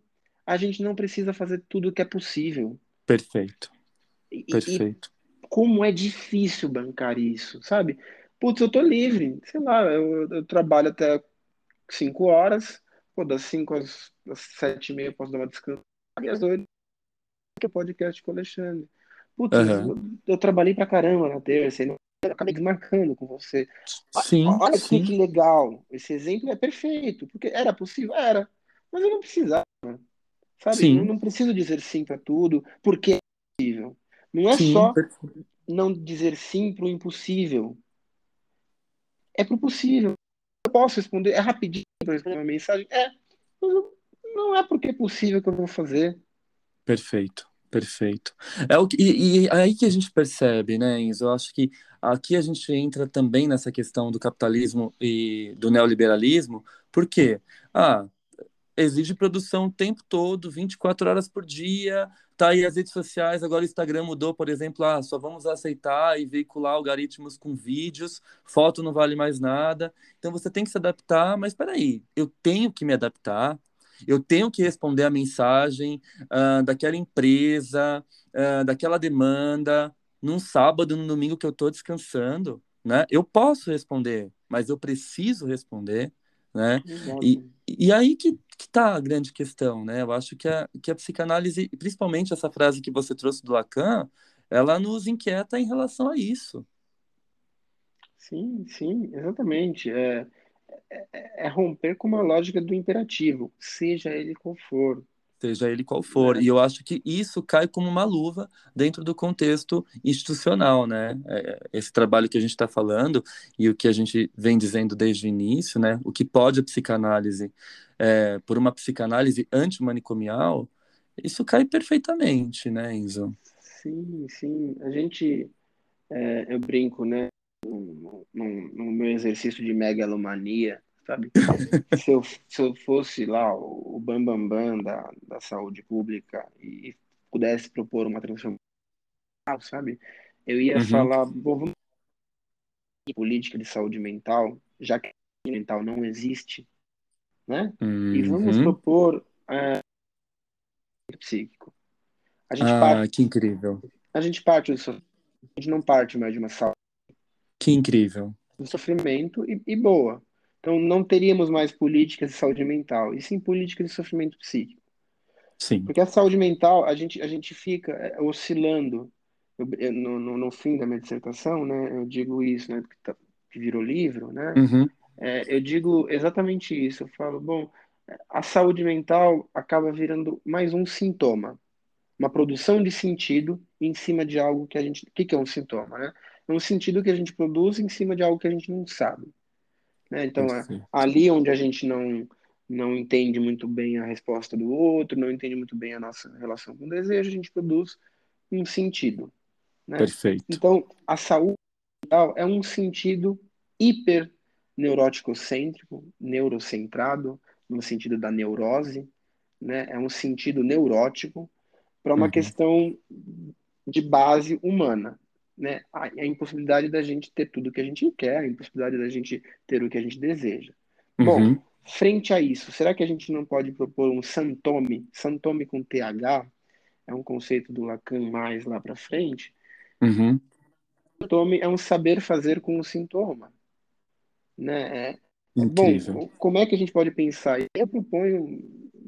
a gente não precisa fazer tudo o que é possível. Perfeito. E, e Perfeito. como é difícil bancar isso, sabe? Putz, eu tô livre, sei lá, eu, eu trabalho até 5 horas, pô, das 5 às, às 7 e meia eu posso dar uma descanso, e às 8 que é podcast com o Alexandre. Putz, Aham. eu, eu trabalhei pra caramba na terça, e eu acabei desmarcando com você. Sim, Olha que, sim. que legal, esse exemplo é perfeito, porque era possível? Era, mas eu não precisava, sabe? Eu Sim, não preciso dizer sim pra tudo, porque é possível. Não é sim. só perfeito. não dizer sim pro impossível, é pro possível. Eu posso responder, é rapidinho para responder uma mensagem? É, mas eu- não é porque é possível que eu vou fazer. Perfeito, perfeito. É o que, e, e aí que a gente percebe, né, Enzo? Eu acho que aqui a gente entra também nessa questão do capitalismo e do neoliberalismo, por quê? Ah, exige produção o tempo todo, 24 horas por dia, tá aí as redes sociais, agora o Instagram mudou, por exemplo, ah, só vamos aceitar e veicular algoritmos com vídeos, foto não vale mais nada, então você tem que se adaptar, mas peraí, eu tenho que me adaptar, eu tenho que responder a mensagem ah, daquela empresa, ah, daquela demanda, num sábado, no domingo que eu estou descansando, né? Eu posso responder, mas eu preciso responder, né? E, e aí que, que tá a grande questão, né? Eu acho que a, que a psicanálise, principalmente essa frase que você trouxe do Lacan, ela nos inquieta em relação a isso. Sim, sim, exatamente. É, é, é romper com uma lógica do imperativo, seja ele qual for, seja ele qual for. né? E eu acho que isso cai como uma luva dentro do contexto institucional, né? É, Esse trabalho que a gente está falando e o que a gente vem dizendo desde o início, né? O que pode a psicanálise, é, por uma psicanálise antimanicomial, isso cai perfeitamente, né, Enzo? Sim, sim. A gente, é, eu brinco, né? No, no, no meu exercício de megalomania, sabe? Se eu, se eu fosse lá o, bambambam bam, bam da, da saúde pública e pudesse propor uma transformação, sabe? Eu ia Uhum, falar, vamos política de saúde mental, já que a saúde mental não existe, né? E vamos uhum. propor é, psíquico. A gente Ah, parte, que incrível, a gente parte do sofrimento, a gente não parte mais de uma saúde que incrível. do sofrimento e, e boa. Então não teríamos mais políticas de saúde mental, e sim políticas de sofrimento psíquico. Sim. Porque a saúde mental, a gente, a gente fica é, oscilando. Eu, eu, no, no, no, fim da minha dissertação, né, eu digo isso, né, que, tá, que virou livro, né, Uhum. é, eu digo exatamente isso. Eu falo, bom, a saúde mental acaba virando mais um sintoma, uma produção de sentido em cima de algo que a gente. O que, que é um sintoma, né? É um sentido que a gente produz em cima de algo que a gente não sabe. Né? Então, é, ali onde a gente não, não entende muito bem a resposta do outro, não entende muito bem a nossa relação com o desejo, a gente produz um sentido. Né? Perfeito. Então, a saúde mental é um sentido hiper neurótico-cêntrico, neurocentrado, no sentido da neurose, né? É um sentido neurótico para uma Uhum. questão de base humana, né? A, a impossibilidade da gente ter tudo o que a gente quer, a impossibilidade da gente ter o que a gente deseja. Bom, Uhum. frente a isso, será que a gente não pode propor um santome? Santome com TH é um conceito do Lacan mais lá para frente. Uhum. Santome é um saber fazer com o sintoma, né? É, Incrível. Bom, como é que a gente pode pensar? Eu proponho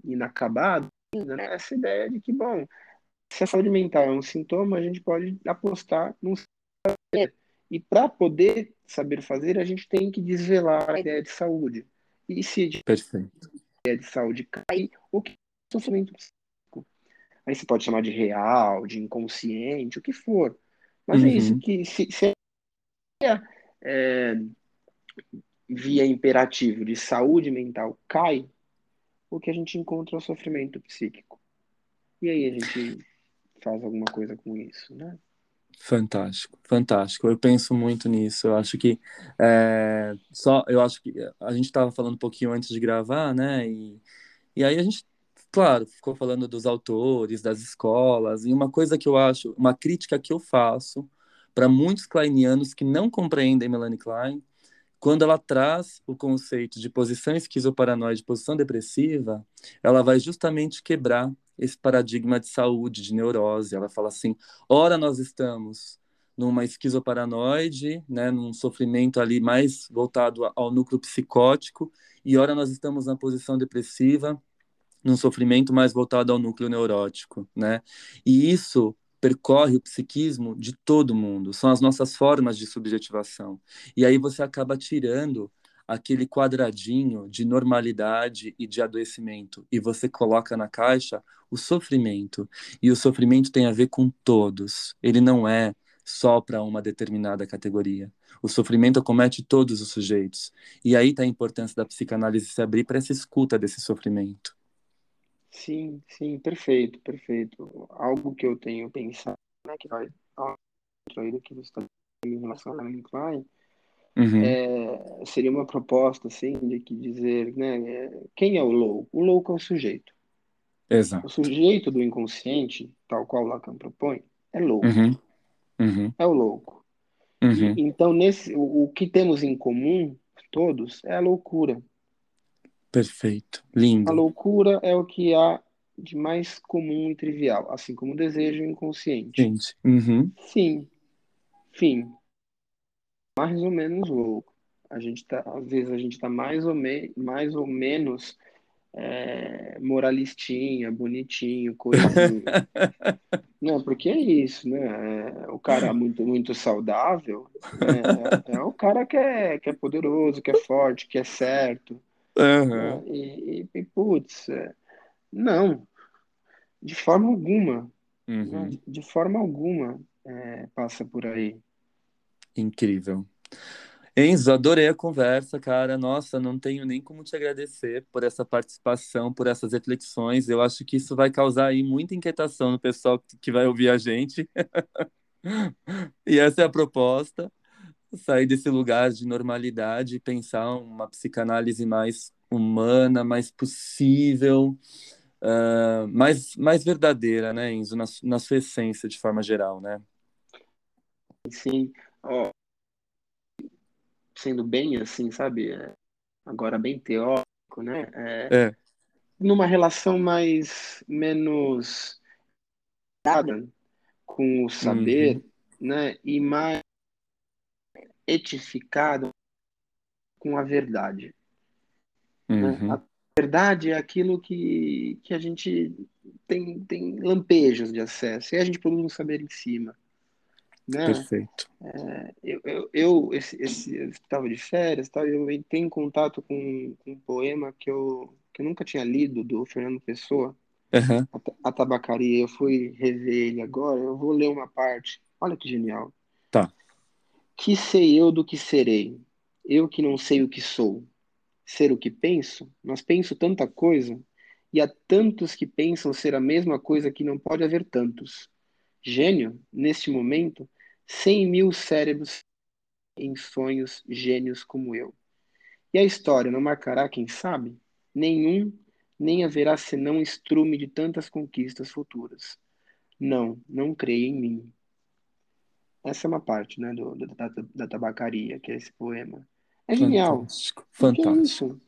inacabado né, essa ideia de que, bom, se a saúde mental é um sintoma, a gente pode apostar num saber. E para poder saber fazer, a gente tem que desvelar a ideia de saúde. E se a ideia de saúde cai, o que é sofrimento psíquico? Aí você pode chamar de real, de inconsciente, o que for. Mas é isso Uhum. que, se, se é, é, via imperativo de saúde mental cai, o que a gente encontra é o sofrimento psíquico. E aí a gente faz alguma coisa com isso, né? Fantástico, fantástico. Eu penso muito nisso. Eu acho que é, só, eu acho que a gente estava falando um pouquinho antes de gravar, né? E, e aí a gente, claro, ficou falando dos autores, das escolas. E uma coisa que eu acho, uma crítica que eu faço para muitos kleinianos que não compreendem Melanie Klein, quando ela traz o conceito de posição esquizoparanoide, posição depressiva, ela vai justamente quebrar esse paradigma de saúde, de neurose. Ela fala assim: ora nós estamos numa esquizoparanoide, né, num sofrimento ali mais voltado ao núcleo psicótico, e ora nós estamos na posição depressiva, num sofrimento mais voltado ao núcleo neurótico, né? E isso percorre o psiquismo de todo mundo, são as nossas formas de subjetivação. E aí você acaba tirando aquele quadradinho de normalidade e de adoecimento e você coloca na caixa o sofrimento. E o sofrimento tem a ver com todos. Ele não é só para uma determinada categoria. O sofrimento acomete todos os sujeitos. E aí está a importância da psicanálise se abrir para essa escuta desse sofrimento. Sim, sim, perfeito, perfeito. Algo que eu tenho pensado, né, que vai do que você está em relação a Melanie Klein, Uhum. é, seria uma proposta, assim, de que dizer, né, é, quem é o louco? O louco é o sujeito. Exato. O sujeito do inconsciente, tal qual Lacan propõe, é louco. Uhum. Uhum. É o louco. Uhum. Então, nesse, o, o que temos em comum, todos, é a loucura. Perfeito. A Lindo. loucura é o que há de mais comum e trivial, assim como o desejo inconsciente. Gente. Uhum. Sim, fim. Mais ou menos louco. A gente tá, às vezes a gente está mais ou, me, mais ou menos é, moralistinha, bonitinho, coisinha. Não, porque é isso, né? É, o cara muito, muito saudável né? é, é o cara que é, que é poderoso, que é forte, que é certo. Uhum. e, e, putz, é, não, de forma alguma, né? Uhum. de, de forma alguma é, passa por aí. Incrível. Enzo, adorei a conversa, cara. Nossa, não tenho nem como te agradecer por essa participação, por essas reflexões. Eu acho que isso vai causar aí muita inquietação no pessoal que vai ouvir a gente. e essa é a proposta, sair desse lugar de normalidade e pensar uma psicanálise mais humana, mais possível, uh, mais, mais verdadeira, né, Enzo, na, na sua essência, de forma geral, né? Sim, ó, sendo bem assim, sabe? É, agora bem teórico, né? É, É. Numa relação mais menos com o saber, Uhum. né? E mais etificado com a verdade. Né? Uhum. A verdade é aquilo que, que a gente tem, tem lampejos de acesso e a gente produz um saber em cima. Né? Perfeito. É, eu, eu, eu esse, esse, estava de férias, tá? eu entrei em contato com, com um poema que eu, que eu nunca tinha lido, do Fernando Pessoa, Uhum. a, a Tabacaria. Eu fui rever ele agora, eu vou ler uma parte. Olha que genial. Tá. Que sei eu do que serei? Eu que não sei o que sou. Ser o que penso? Mas penso tanta coisa, e há tantos que pensam ser a mesma coisa que não pode haver tantos. Gênio, neste momento, cem mil cérebros em sonhos gênios como eu. E a história não marcará quem sabe? nenhum, nem haverá senão estrume de tantas conquistas futuras. Não, não creia em mim. Essa é uma parte, né, do, da, da tabacaria, que é esse poema. É genial. Fantástico, é fantástico. isso.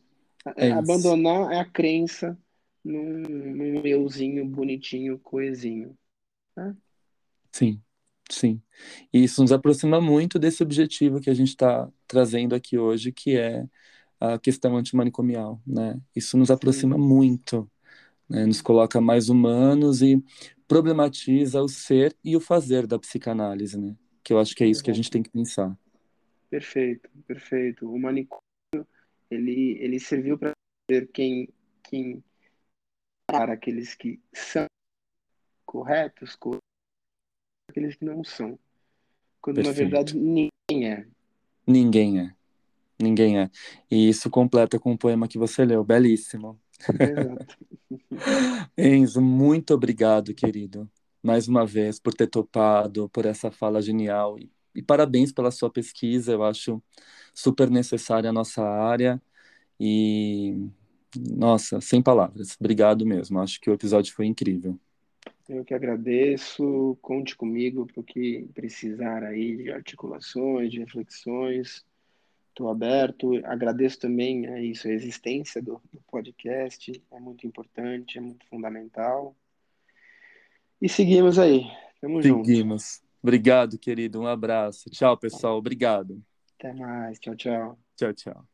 É isso. Abandonar é a crença num, num euzinho bonitinho, coesinho. né? Sim, sim. E isso nos aproxima muito desse objetivo que a gente está trazendo aqui hoje, que é a questão antimanicomial, né? Isso nos aproxima Sim, muito, né? Nos coloca mais humanos e problematiza o ser e o fazer da psicanálise, né? Que eu acho que é isso que a gente tem que pensar. Perfeito, perfeito. O manicômio, ele, ele serviu para ver quem, quem para aqueles que são corretos, com aqueles que não são. Quando na verdade Perfeito. ninguém é. Ninguém é, ninguém é. E isso completa com o poema que você leu, belíssimo. Exato. Enzo, muito obrigado, querido, mais uma vez, por ter topado, por essa fala genial. E, e parabéns pela sua pesquisa, eu acho super necessária a nossa área. E, nossa, sem palavras, obrigado mesmo. Acho que o episódio foi incrível. Eu que agradeço. Conte comigo para o que precisar aí de articulações, de reflexões. Estou aberto. Agradeço também a isso, a existência do, do podcast. É muito importante, é muito fundamental. E seguimos aí. Tamo junto. Seguimos. Obrigado, querido. Um abraço. Tchau, pessoal. Obrigado. Até mais. Tchau, tchau. Tchau, tchau.